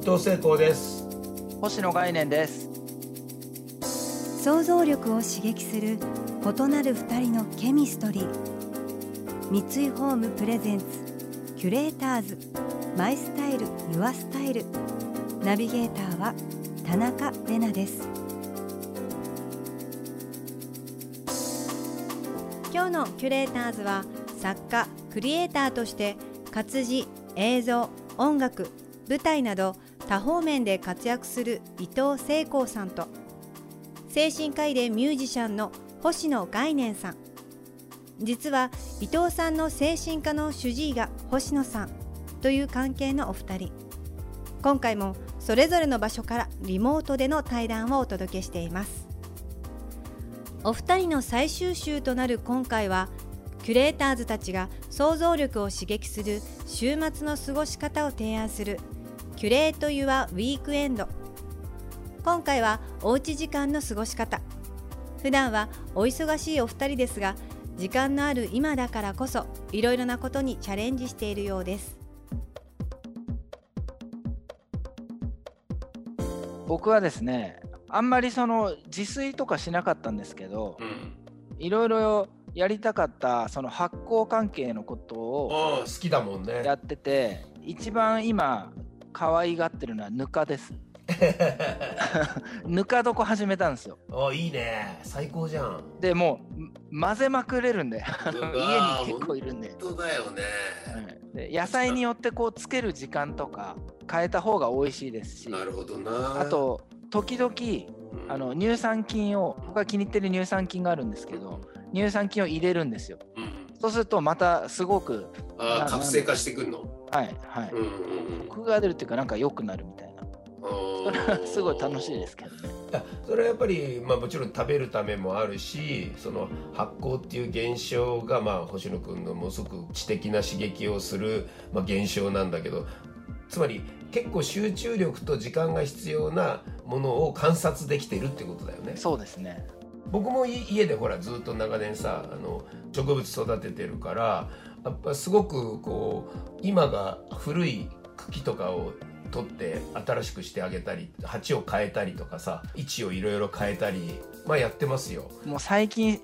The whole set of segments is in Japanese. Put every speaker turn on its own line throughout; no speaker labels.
伊藤聖光です。
星野概念です。
想像力を刺激する異なる二人のケミストリー。三井ホームプレゼンツキュレーターズ。マイスタイルユアスタイル。ナビゲーターは田中れなです。今日のキュレーターズは作家クリエイターとして活字映像音楽舞台など多方面で活躍する伊藤聖光さんと精神科医でミュージシャンの星野概念さん。実は伊藤さんの精神科の主治医が星野さんという関係のお二人。今回もそれぞれの場所からリモートでの対談をお届けしています。お二人の最終週となる今回はキュレーターズたちが想像力を刺激する週末の過ごし方を提案するキュレート・ユア・ウィークエンド。今回はおうち時間の過ごし方。普段はお忙しいお二人ですが時間のある今だからこそいろいろなことにチャレンジしているようです。
僕はですねあんまりその自炊とかしなかったんですけどいろいろやりたかったその発酵関係のことを
好きだもんね。
やってて一番今可愛がってるのはぬかです。ぬか床始めたんですよ。
あいいね。最高じゃん。
でもう混ぜまくれるんで。家に結構いるんで。
本当だよね。
はい。で野菜によってこうつける時間とか変えた方が美味しいですし。
なるほどな。
あと時々
うん。
あの乳酸菌を僕が気に入ってる乳酸菌があるんですけど乳酸菌を入れるんですよ。
うん
そうするとまたすごく
あー活性化してくんの？
はいはい。
うんうんうん。
コクが出るっていうかなんか良くなるみたいな。それはすごい楽しいですけどね。
それはやっぱり、まあ、もちろん食べるためもあるしその発酵っていう現象が、まあ、星野君のものすごく知的な刺激をする、まあ、現象なんだけどつまり結構集中力と時間が必要なものを観察できてるってことだよね。
そうですね。
僕もい家でほらずっと長年さあの植物育ててるからやっぱすごくこう今が古い茎とかを取って新しくしてあげたり鉢を変えたりとかさ位置をいろいろ変えたりまあやってますよ。
もう最近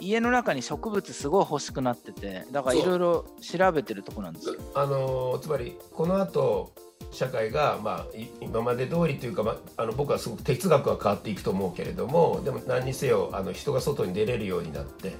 家の中に植物すごい欲しくなっててだからいろいろ調べてるとこなんですよ
あのつまりこの後社会が、まあ、い今まで通りというか、まあ、あの僕はすごく哲学は変わっていくと思うけれどもでも何にせよあの人が外に出れるようになって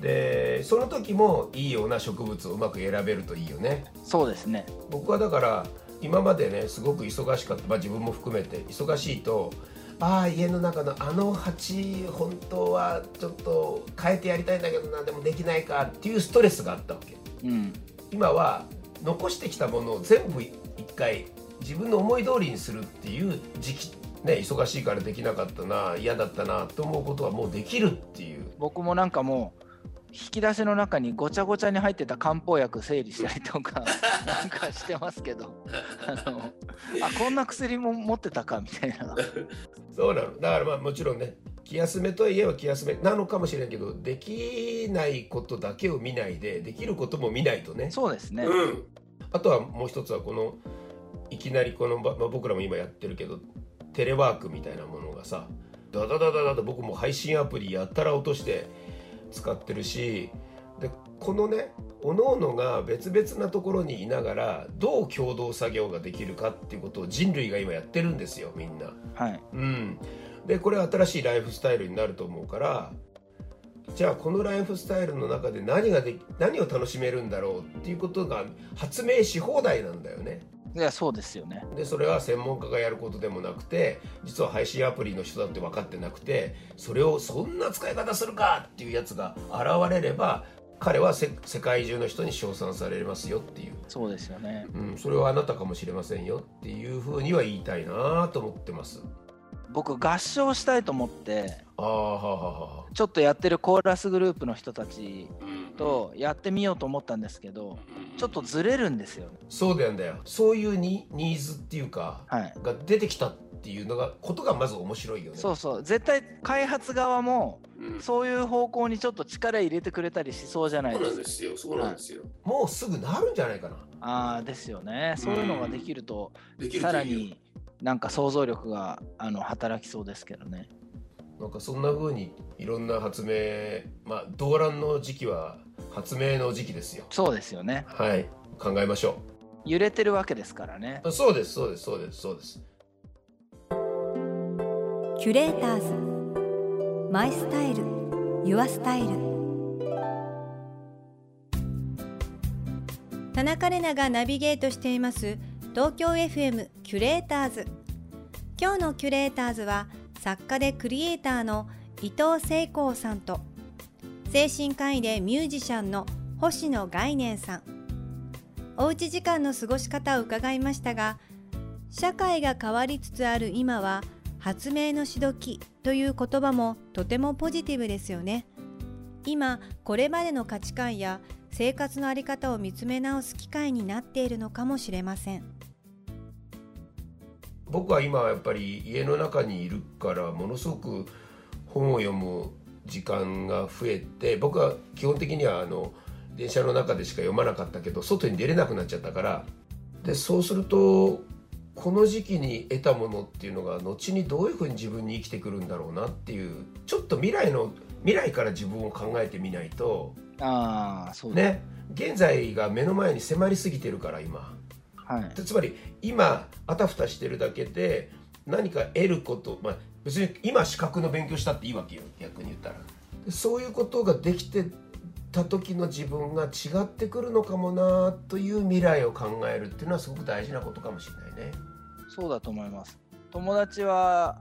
でその時もいいような植物をうまく選べるといいよね。
そうですね。
僕はだから今までねすごく忙しかった、まあ、自分も含めて。忙しいとああ家の中のあの鉢本当はちょっと変えてやりたいんだけどな。でもできないか。っていうストレスがあったわけ。
うん。
今は残してきたものを全部一回自分の思い通りにするっていう時期ね忙しいからできなかったな嫌だったなと思うことはもうできるっていう。
僕もなんかもう引き出しの中にごちゃごちゃに入ってた漢方薬整理したりとか なんかしてますけど。あのあこんな薬も持ってたかみたいな。
そうなの。だからまあもちろんね気休めといえば気休め。なのかもしれんけどできないことだけを見ないでできることも見ないとね。
そうですね、
うん、あとはもう一つはこのいきなりこの、ままあ、僕らも今やってるけどテレワークみたいなものがさダダダダダと僕も配信アプリやったら落として使ってるしでこのね各々が別々なところにいながらどう共同作業ができるかっていうことを人類が今やってるんですよみんな。
はい
うん、でこれは新しいライフスタイルになると思うからじゃあこのライフスタイルの中で何ができ何を楽しめるんだろうっていうことが発明し放題なんだよね。
いやそうですよね。
でそれは専門家がやることでもなくて実は配信アプリの人だって分かってなくてそれをそんな使い方するかっていうやつが現れれば彼はせ世界中の人に称賛されますよっていう、
そうですよね。
うん、それはあなたかもしれませんよっていうふうには言いたいなと思ってます。
僕合唱したいと思って
ああはあはあはあ
ちょっとやってるコーラスグループの人たち
うん
とやってみようと思ったんですけどちょっとずれるんですよ。ね
そうだよだよそういうニニーズっていうか
はい。
が出てきたっていうのがことがまず面白いよね。
そうそう。絶対開発側も
うん。
そういう方向にちょっと力入れてくれたりしそうじゃない
そう
です。か
なんですよ。そうなんですよ。
もうすぐなるんじゃないかな。
ああですよね。そういうのができるとさらになんか想像力があの働きそうですけどね
なんかそんな風にいろんな発明まあ動乱の時期は発明の時期ですよ。
そうですよね。
はい。考えましょ
揺れてるわけですからね。
うそうですそうですそうですそうです。
キュレーターズ。マイスタイル。ユアスタイル。田中れながナビゲートしています東京 FM キュレーターズ。今日のキュレーターズは作家でクリエイターの伊藤聖光さんと精神科医でミュージシャンの星野概念さん。おうち時間の過ごし方を伺いましたが社会が変わりつつある今は発明のしどきという言葉もとてもポジティブですよね。今これまでの価値観や生活の在り方を見つめ直す機会になっているのかもしれません。
僕は今やっぱり家の中にいるからものすごく本を読む時間が増えて僕は基本的にはあの電車の中でしか読まなかったけど外に出れなくなっちゃったから。でそうするとこの時期に得たものっていうのが後にどういうふうに自分に生きてくるんだろうなっていうちょっと未来の未来から自分を考えてみないと。
ああそう
ね。現在が目の前に迫りすぎてるから今。
はい。
でつまり今あたふたしてるだけで何か得ること、まあ、別に今資格の勉強したっていいわけよ逆に言ったら。でそういうことができてた時の自分が違ってくるのかもなという未来を考えるっていうのはすごく大事なことかもしれないね。
そうだと思います。友達は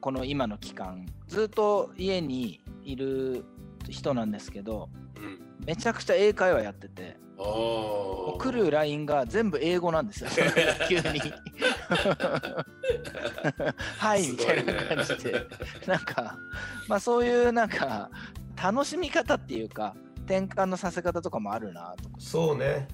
この今の期間ずっと家にいる人なんですけど
うん。
めちゃくちゃ英会話やってて来る LINE が全部英語なんですよ。急に。はいみたいな感じで。なんかまあそういうなんか楽しみ方っていうか転換のさせ方とかもあるなとか。
そうね。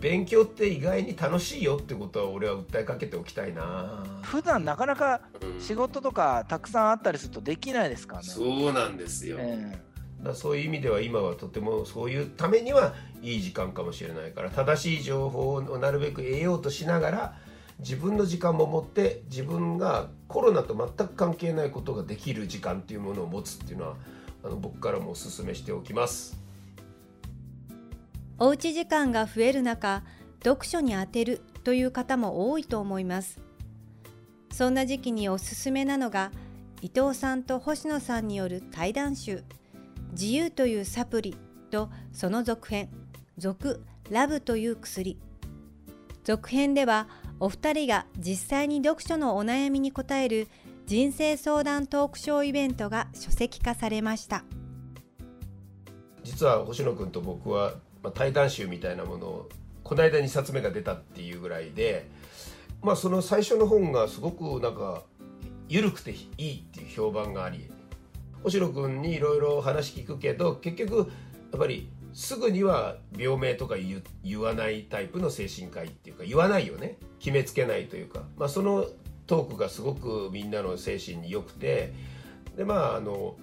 勉強って意外に楽しいよってことは俺は訴えかけておきたいな。
普段なかなか
うん
仕事とかたくさんあったりするとできないですからね。
そうなんですよ、
え
だそういう意味では今はとてもそういうためにはいい時間かもしれないから正しい情報をなるべく得ようとしながら自分の時間も持って自分がコロナと全く関係ないことができる時間っていうものを持つっていうのはあの僕からもお勧めしておきます。
おうち時間が増える中読書に充てるという方も多いと思いますそんな時期におすすめなのが伊藤さんと星野さんによる対談集「自由というサプリ」とその続編「続ラブという薬」続編ではお二人が実際に読書のお悩みに答える人生相談トークショーイベントが書籍化されました。
実は星野君と僕は、まあ、対談集みたいなものをこの間2冊目が出たっていうぐらいで、まあ、その最初の本がすごくなんか緩くていいっていう評判があり星野君にいろいろ話聞くけど結局やっぱりすぐには病名とか言言わないタイプの精神科医っていうか言わないよね。決めつけないというか、まあ、そのトークがすごくみんなの精神に良くて。でまああの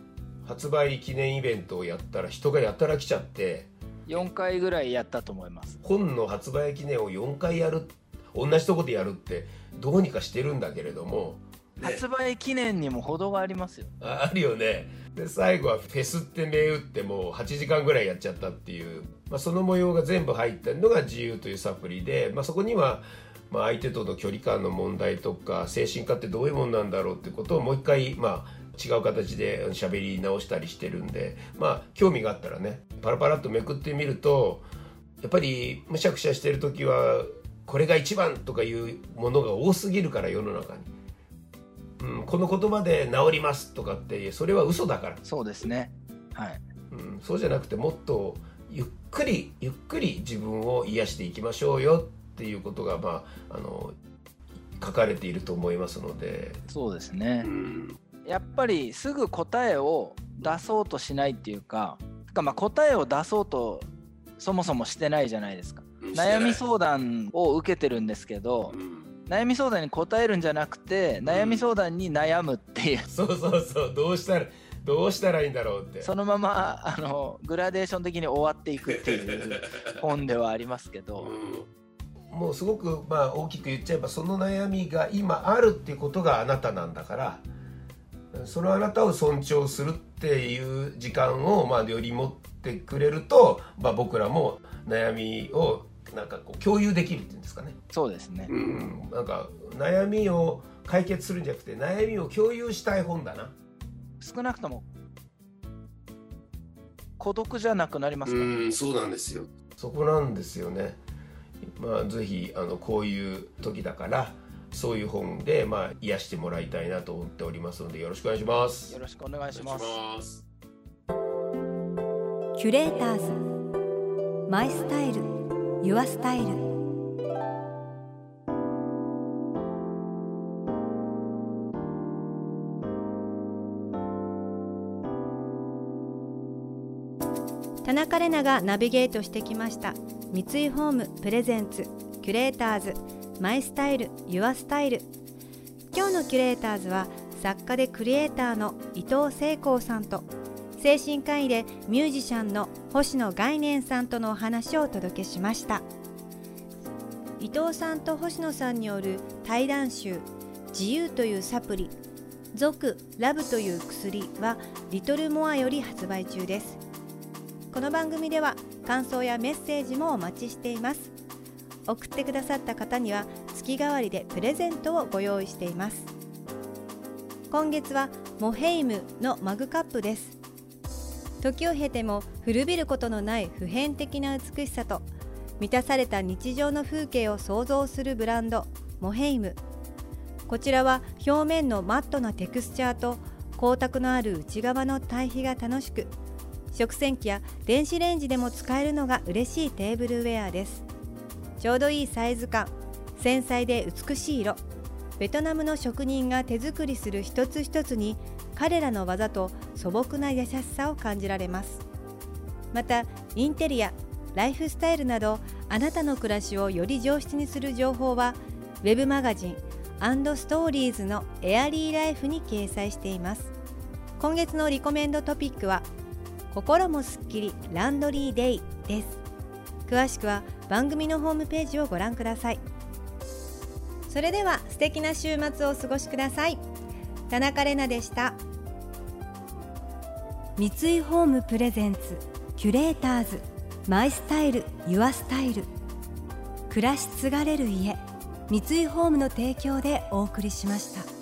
発売記念イベントをやったら人がやたら来ちゃって。
4回ぐらいやったと思います。
本の発売記念を4回やる同じとこでやるってどうにかしてるんだけれども
ね
発売記念にも程がありますよ。
ああるよねで最後はフェスって銘打ってもう8時間ぐらいやっちゃったっていう、まあ、その模様が全部入ってるのが自由というサプリで、まあ、そこにはまあ相手との距離感の問題とか精神科ってどういうもんなんだろうってことをもう一回まあ違う形で喋り直したりしてるんでまあ興味があったらねパラパラっとめくってみるとやっぱりむしゃくしゃしてる時はこれが一番とかいうものが多すぎるから世の中に。うん、この言葉で治りますとかってそれは嘘だから、
そうですね。はい。
ううん、そうじゃなくてもっとゆっくりゆっくり自分を癒していきましょうよっていうことがまああの書かれていると思いますので、
そうですね
う。ん、
やっぱりすぐ答えを出そうとしないっていうか、てかまあ答えを出そうとそもそもしてないじゃないですか。悩み相談を受けてるんですけど
う、ん
悩み相談に答えるんじゃなくて、悩み相談に悩むっていう、
そうそうそう。どうしたらどうしたらいいんだろうって。
そのままあのグラデーション的に終わっていくっていう本ではありますけど、
うん、もうすごくまあ大きく言っちゃえばその悩みが今あるっていうことがあなたなんだからそのあなたを尊重するっていう時間をまあより持ってくれると、まあ、僕らも悩みをなんかこう共有できるっていうんですかね、
そうですね。
うん、なんか悩みを解決するんじゃなくて悩みを共有したい本だな
少なくとも孤独じゃなくなりますか？ら、
うんそうなんですよ
そこなんですよね。まあぜひあのこういう時だからそういう本でまあ癒してもらいたいなと思っておりますのでよろしくお願いします
よ。ろしくお願いし
お願いし
ます。
ます
キュレーターズマイスタイルユアスタイル田中れながナビゲートしてきました。三井ホームプレゼンツキュレーターズマイスタイルユアスタイル。今日のキュレーターズは作家でクリエイターの伊藤聖光さんと精神科医でミュージシャンの星野概念さんとのお話をお届けしました。伊藤さんと星野さんによる対談集「自由というサプリ」「俗ラブという薬」はリトルモアより発売中です。この番組では感想やメッセージもお待ちしています。送ってくださった方には月替わりでプレゼントをご用意しています。今月はモヘイムのマグカップです。時を経ても古びることのない普遍的な美しさと満たされた日常の風景を想像するブランドモヘイム。こちらは表面のマットなテクスチャーと光沢のある内側の対比が楽しく食洗機や電子レンジでも使えるのが嬉しいテーブルウェアです。ちょうどいいサイズ感繊細で美しい色。ベトナムの職人が手作りする一つ一つに彼らの技と素朴な優しさを感じられます。またインテリアライフスタイルなどあなたの暮らしをより上質にする情報はウェブマガジンストーリーズのエアリーライフに掲載しています。今月のリコメンドトピックは心もすっきりランドリーデイです。詳しくは番組のホームページをご覧ください。それでは素敵な週末をお過ごしください。田中れなでした。三井ホームプレゼンツキュレーターズマイスタイルユアスタイル。暮らし継がれる家三井ホームの提供でお送りしました。